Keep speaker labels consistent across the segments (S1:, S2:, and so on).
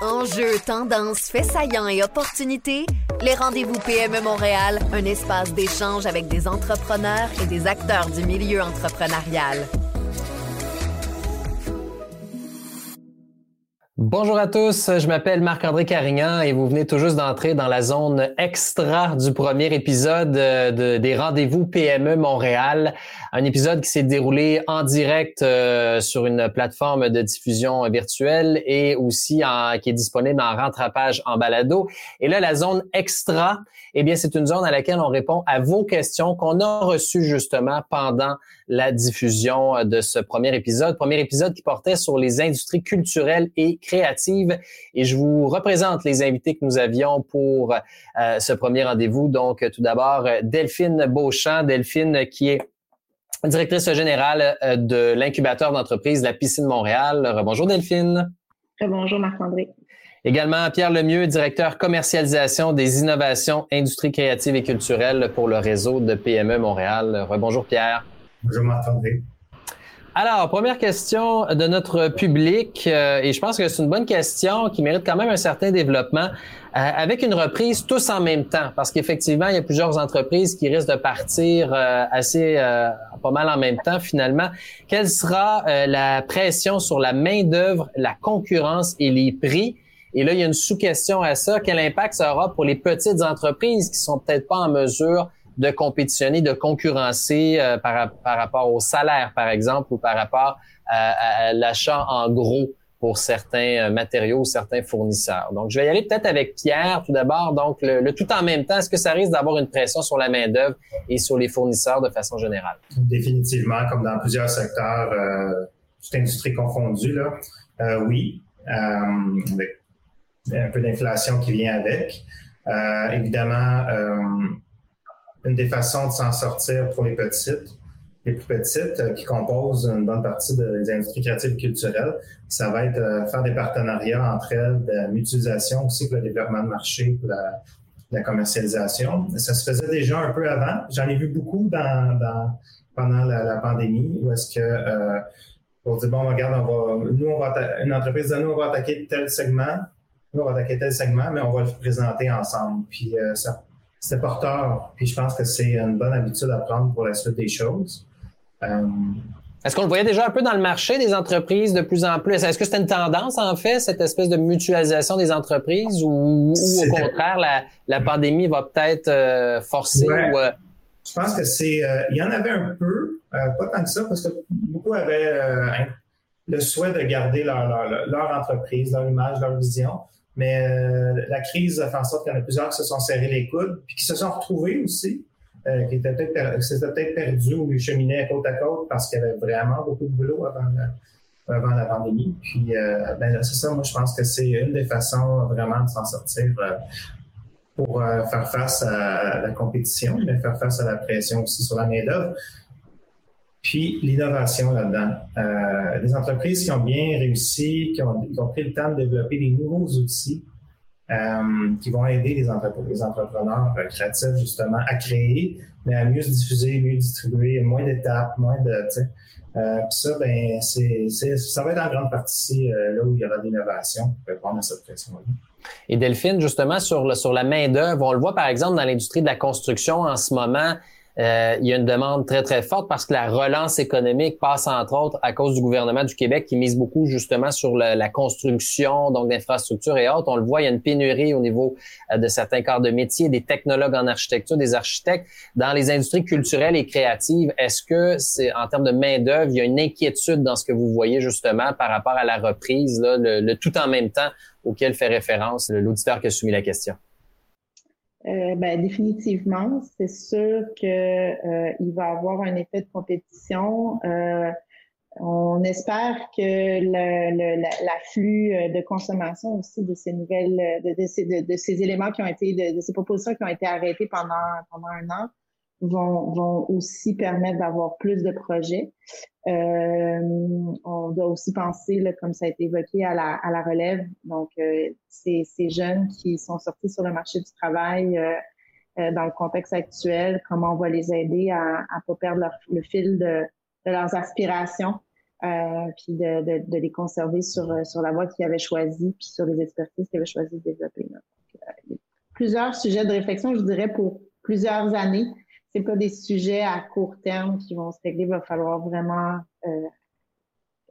S1: Enjeux, tendances, faits saillants et opportunités, les rendez-vous PME Montréal, un espace d'échange avec des entrepreneurs et des acteurs du milieu entrepreneurial.
S2: Bonjour à tous, je m'appelle Marc-André Carignan et vous venez tout juste d'entrer dans la zone extra du premier épisode euh, des rendez-vous PME Montréal. Un épisode qui s'est déroulé en direct euh, sur une plateforme de diffusion virtuelle et aussi qui est disponible en rattrapage en balado. Et là, la zone extra, eh bien, c'est une zone à laquelle on répond à vos questions qu'on a reçues justement pendant la diffusion de ce premier épisode. Premier épisode qui portait sur les industries culturelles et créatives. Et je vous représente les invités que nous avions pour euh, ce premier rendez-vous. Donc, tout d'abord, Delphine Beauchamp. Delphine qui est directrice générale euh, de l'incubateur d'entreprise La Piscine Montréal. Bonjour Delphine.
S3: Bonjour Marc-André.
S2: Également Pierre Lemieux, directeur commercialisation des innovations, industries créatives et culturelles pour le réseau de PME Montréal. Bonjour Pierre.
S4: Bonjour Marc-André.
S2: Alors, première question de notre public, euh, et je pense que c'est une bonne question qui mérite quand même un certain développement, euh, avec une reprise tous en même temps, parce qu'effectivement, il y a plusieurs entreprises qui risquent de partir euh, assez pas mal en même temps finalement. Quelle sera la pression sur la main-d'œuvre, la concurrence et les prix? Et là, il y a une sous-question à ça. Quel impact ça aura pour les petites entreprises qui sont peut-être pas en mesure de compétitionner, de concurrencer euh, par, par, rapport au salaire, par exemple, ou par rapport à, l'achat en gros pour certains euh, matériaux ou certains fournisseurs. Donc, je vais y aller peut-être avec Pierre tout d'abord. Donc, le, tout en même temps, est-ce que ça risque d'avoir une pression sur la main-d'œuvre et sur les fournisseurs de façon générale?
S4: Définitivement, comme dans plusieurs secteurs, euh, toute industrie confondue, là, euh, oui, euh, un peu d'inflation qui vient avec. Euh, évidemment, une des façons de s'en sortir pour les petites, les plus petites, euh, qui composent une bonne partie des industries créatives et culturelles, ça va être euh, faire des partenariats entre elles, de mutualisation aussi pour le développement de marché, pour la, commercialisation. Ça se faisait déjà un peu avant. J'en ai vu beaucoup pendant la, pandémie, où est-ce que euh, pour dire bon, regarde, on nous, on va une entreprise de nous, on va attaquer tel segment, nous, on va attaquer tel segment, mais on va le présenter ensemble. Puis ça c'est porteur. Puis je pense que c'est une bonne habitude à prendre pour la suite des choses.
S2: Euh, est-ce qu'on le voyait déjà un peu dans le marché des entreprises de plus en plus? Est-ce que c'était une tendance, en fait, cette espèce de mutualisation des entreprises ou, au contraire, la, pandémie va peut-être euh, forcer? Euh?
S4: Je pense que c'est. il y en avait un peu, pas tant que ça, parce que beaucoup avaient le souhait de garder leur entreprise, leur image, leur vision. Mais euh, la crise a fait en sorte qu'il y en a plusieurs qui se sont serrés les coudes, puis qui se sont retrouvés aussi, euh, qui étaient peut-être s'étaient peut-être perdus ou ils cheminaient côte à côte parce qu'il y avait vraiment beaucoup de boulot avant la, avant la pandémie. Puis euh, ben, c'est ça, moi je pense que c'est une des façons vraiment de s'en sortir pour faire face à la compétition, mais faire face à la pression aussi sur la main-d'œuvre. Puis l'innovation là-dedans. Euh, des entreprises qui ont bien réussi, qui ont, pris le temps de développer des nouveaux outils euh, qui vont aider les, entrepreneurs euh, créatifs justement à créer, mais à mieux se diffuser, mieux distribuer, moins d'étapes, moins de. Euh, puis ça, ben, c'est, ça va être en grande partie euh, là où il y aura de l'innovation pour répondre à cette pression-là.
S2: Et Delphine, justement, sur, sur la main-d'œuvre, on le voit par exemple dans l'industrie de la construction en ce moment. Euh, il y a une demande très, très forte parce que la relance économique passe, entre autres, à cause du gouvernement du Québec qui mise beaucoup justement sur la, construction, donc d'infrastructures et autres. On le voit, il y a une pénurie au niveau euh, de certains corps de métier, des technologues en architecture, des architectes. Dans les industries culturelles et créatives, est-ce que c'est en termes de main-d'œuvre, il y a une inquiétude dans ce que vous voyez justement par rapport à la reprise, là, le tout en même temps auquel fait référence l'auditeur qui a soumis la question?
S3: Euh, ben, définitivement, c'est sûr qu'il euh, va avoir un effet de compétition. Euh, on espère que l'afflux de consommation aussi de ces nouvelles, de, ces, de, ces, éléments qui ont été, de, ces propositions qui ont été arrêtées pendant, pendant un an, vont, vont aussi permettre d'avoir plus de projets. Euh, on doit aussi penser, là, comme ça a été évoqué, à la, à la relève. Donc, euh, ces, jeunes qui sont sortis sur le marché du travail euh, euh dans le contexte actuel, comment on va les aider à ne pas perdre leur, le fil de, de, leurs aspirations. puis de, les conserver sur, sur la voie qu'ils avaient choisie, puis sur les expertises qu'ils avaient choisi de développer. plusieurs sujets de réflexion, je dirais, pour plusieurs années. C'est pas des sujets à court terme qui vont se régler. Il va falloir vraiment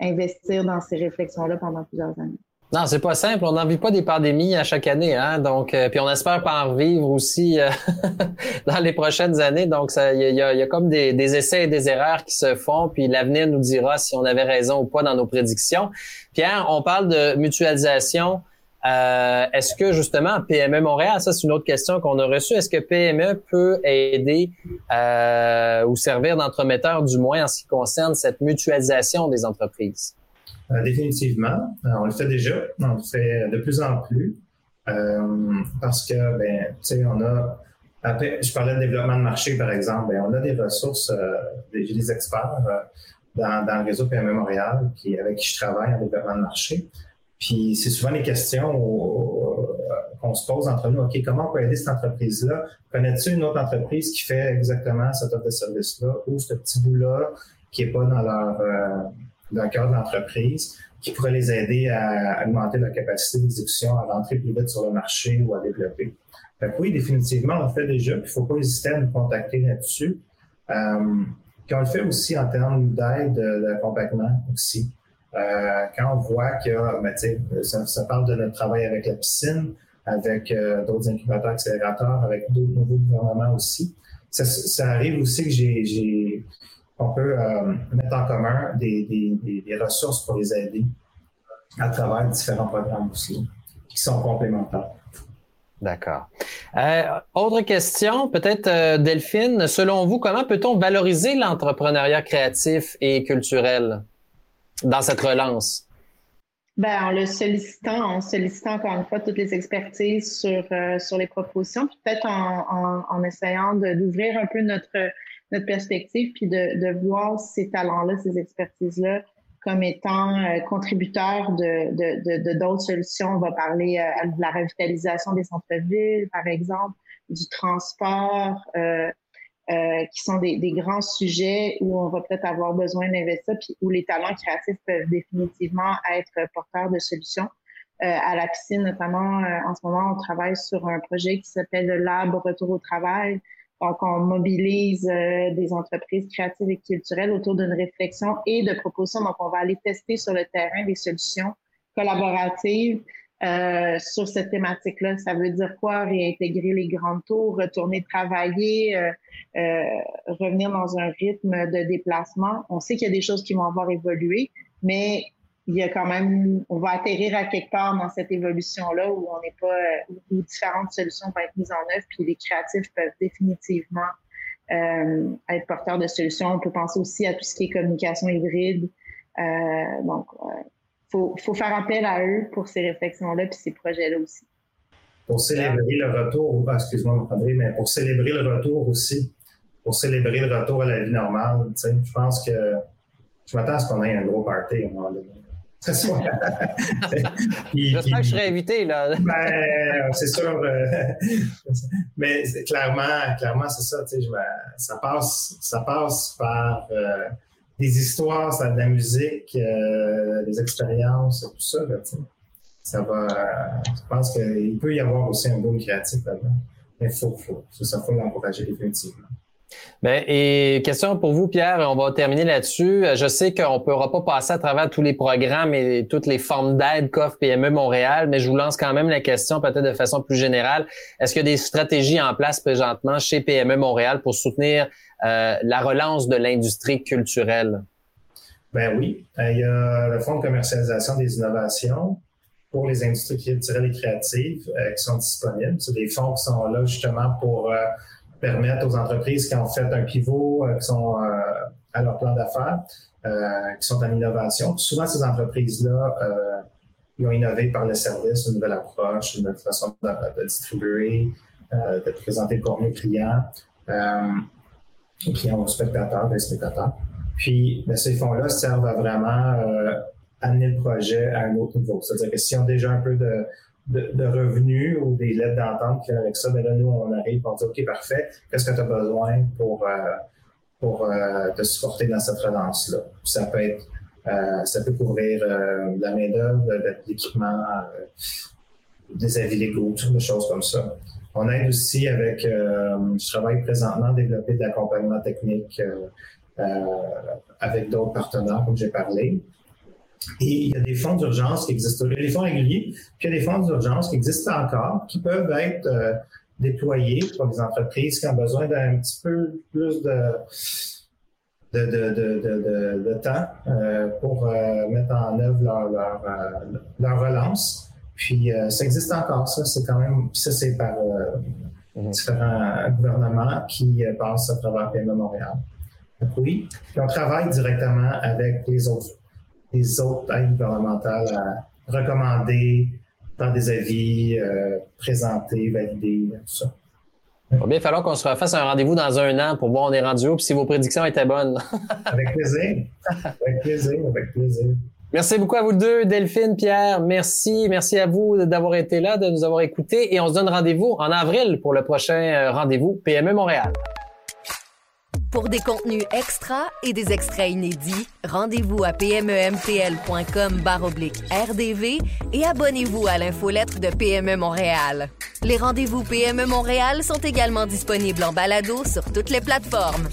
S3: investir dans ces réflexions-là pendant plusieurs années.
S2: Non, c'est pas simple. On n'en vit pas des pandémies à chaque année, hein. Donc, euh, puis on espère pas en revivre aussi euh, dans les prochaines années. Donc, il y a, comme des, essais et des erreurs qui se font. Puis l'avenir nous dira si on avait raison ou pas dans nos prédictions. Pierre, on parle de mutualisation. Euh, est-ce que justement PME Montréal, ça c'est une autre question qu'on a reçue, est-ce que PME peut aider ou servir d'entremetteur du moins en ce qui concerne cette mutualisation des entreprises?
S4: Euh, définitivement. Euh, on le fait déjà. On le fait de plus en plus. Euh, parce que, ben, tu sais, on a. Après, je parlais de développement de marché, par exemple. Ben, on a des ressources, des, des experts dans, dans, le réseau PME Montréal qui, avec qui je travaille en développement de marché. Puis c'est souvent les questions qu'on se pose entre nous. OK, comment on peut aider cette entreprise-là? Connais-tu une autre entreprise qui fait exactement cette offre de service-là ou ce petit bout-là qui n'est pas dans leur, dans le cadre de l'entreprise qui pourrait les aider à augmenter leur capacité d'exécution, à rentrer plus vite sur le marché ou à développer? Fait oui, définitivement, on le fait déjà, il ne faut pas hésiter à nous contacter là-dessus. Euh, on le fait aussi en termes d'aide, d'accompagnement aussi. Euh, quand on voit que ben, ça, ça, parle de notre travail avec la piscine, avec euh, d'autres incubateurs accélérateurs, avec d'autres nouveaux gouvernements aussi. Ça, ça arrive aussi que j'ai on peut euh, mettre en commun des, ressources pour les aider à travers différents programmes aussi qui sont complémentaires.
S2: D'accord. Euh, autre question, peut-être Delphine, selon vous, comment peut-on valoriser l'entrepreneuriat créatif et culturel? Dans cette relance?
S3: Ben, en le sollicitant, en sollicitant encore une fois toutes les expertises sur, sur les propositions, peut-être en, en, essayant d'ouvrir un peu notre, notre perspective, puis de, de voir ces talents-là, ces expertises-là comme étant euh, contributeurs de d'autres de, solutions. On va parler euh, de la revitalisation des centres-villes, par exemple, du transport, euh, euh, qui sont des, grands sujets où on va peut-être avoir besoin d'investir, puis où les talents créatifs peuvent définitivement être porteurs de solutions. à la piscine, notamment, en ce moment, on travaille sur un projet qui s'appelle le Lab Retour au travail, donc, on mobilise euh, des entreprises créatives et culturelles autour d'une réflexion et de propositions. Donc, on va aller tester sur le terrain des solutions collaboratives euh, sur cette thématique-là. Ça veut dire quoi? Réintégrer les grands tours, retourner travailler, euh, euh, revenir dans un rythme de déplacement? On sait qu'il y a des choses qui vont avoir évolué, mais il y a quand même, on va atterrir à quelque part dans cette évolution-là où on n'est pas, euh, où différentes solutions vont être mises en œuvre, puis les créatifs peuvent définitivement euh, être porteurs de solutions. On peut penser aussi à tout ce qui est communication hybride. Euh, donc, il faut, faut, faire appel à eux pour ces réflexions-là, puis ces projets-là aussi.
S4: Pour célébrer le retour, ah, excuse-moi, André, mais pour célébrer le retour aussi, pour célébrer le retour à la vie normale, je pense que je m'attends à ce qu'on ait un gros party à un moment donné.
S2: J'espère que je serai invité, là.
S4: ben, c'est sûr. Euh, mais clairement, clairement, c'est ça. Je, ça, passe, ça passe par euh, des histoires, ça, de la musique, euh, des expériences, tout ça. ça va. je pense qu'il peut y avoir aussi un boom créatif là-dedans. Mais faut, faut, ça, faut l'encourager définitivement.
S2: Ben, et question pour vous, Pierre, on va terminer là-dessus. Je sais qu'on ne pourra pas passer à travers tous les programmes et toutes les formes d'aide qu'offre PME Montréal, mais je vous lance quand même la question peut-être de façon plus générale. Est-ce qu'il y a des stratégies en place présentement chez PME Montréal pour soutenir euh, la relance de l'industrie culturelle?
S4: Ben oui, euh, il y a le Fonds de commercialisation des innovations pour les industries culturelles et créatives euh, qui sont disponibles. C'est des fonds qui sont là justement pour permettre aux entreprises qui ont fait un pivot, euh, qui sont euh, à leur plan d'affaires, euh, qui sont en innovation. souvent, ces entreprises-là, ils ont innové par le service, une nouvelle approche, une nouvelle façon de, distribuer, de présenter le contenu client, aux clients, aux spectateurs, aux spectateurs. Puis, ben, ces fonds-là servent à vraiment amener le projet à un autre niveau. C'est-à-dire que si on a déjà un peu de, de, revenus ou des lettres d'entente avec ça, mais ben là, nous, on arrive pour dire, OK, parfait, qu'est-ce que tu as besoin pour, euh, pour euh, te supporter dans cette relance-là? Ça peut être ça peut couvrir de la main-d'œuvre, de l'équipement, des avis légaux, toutes choses comme ça. On aide aussi avec, je travaille présentement à développer de l'accompagnement technique avec d'autres partenaires, comme j'ai parlé. Et il y a des fonds d'urgence qui existent. Il y a des fonds réguliers, puis il y a des fonds d'urgence qui existent encore, qui peuvent être euh, déployés pour les entreprises qui ont besoin d'un petit peu plus de, de, de, de, temps euh, pour euh, mettre en œuvre leur, leur, leur relance. Puis ça existe encore, ça. C'est quand même, ça, c'est par mhm. différents gouvernements qui passent à travers PME Montréal. Donc, oui. Puis on travaille directement avec les autres les autres aides gouvernementales à recommander, dans des avis, euh, présenter, valider, tout ça.
S2: Il va bien falloir qu'on se refasse un rendez-vous dans un an pour voir on est rendu où, puis si vos prédictions étaient bonnes.
S4: avec plaisir. Avec plaisir, avec plaisir.
S2: Merci beaucoup à vous deux, Delphine, Pierre. Merci. Merci à vous d'avoir été là, de nous avoir écoutés. Et on se donne rendez-vous en avril pour le prochain euh, rendez-vous PME Montréal.
S1: Pour des contenus extra et des extraits inédits, rendez-vous à pmempl.com rdv et abonnez-vous à l'infolettre de PME Montréal. Les rendez-vous PME Montréal sont également disponibles en balado sur toutes les plateformes.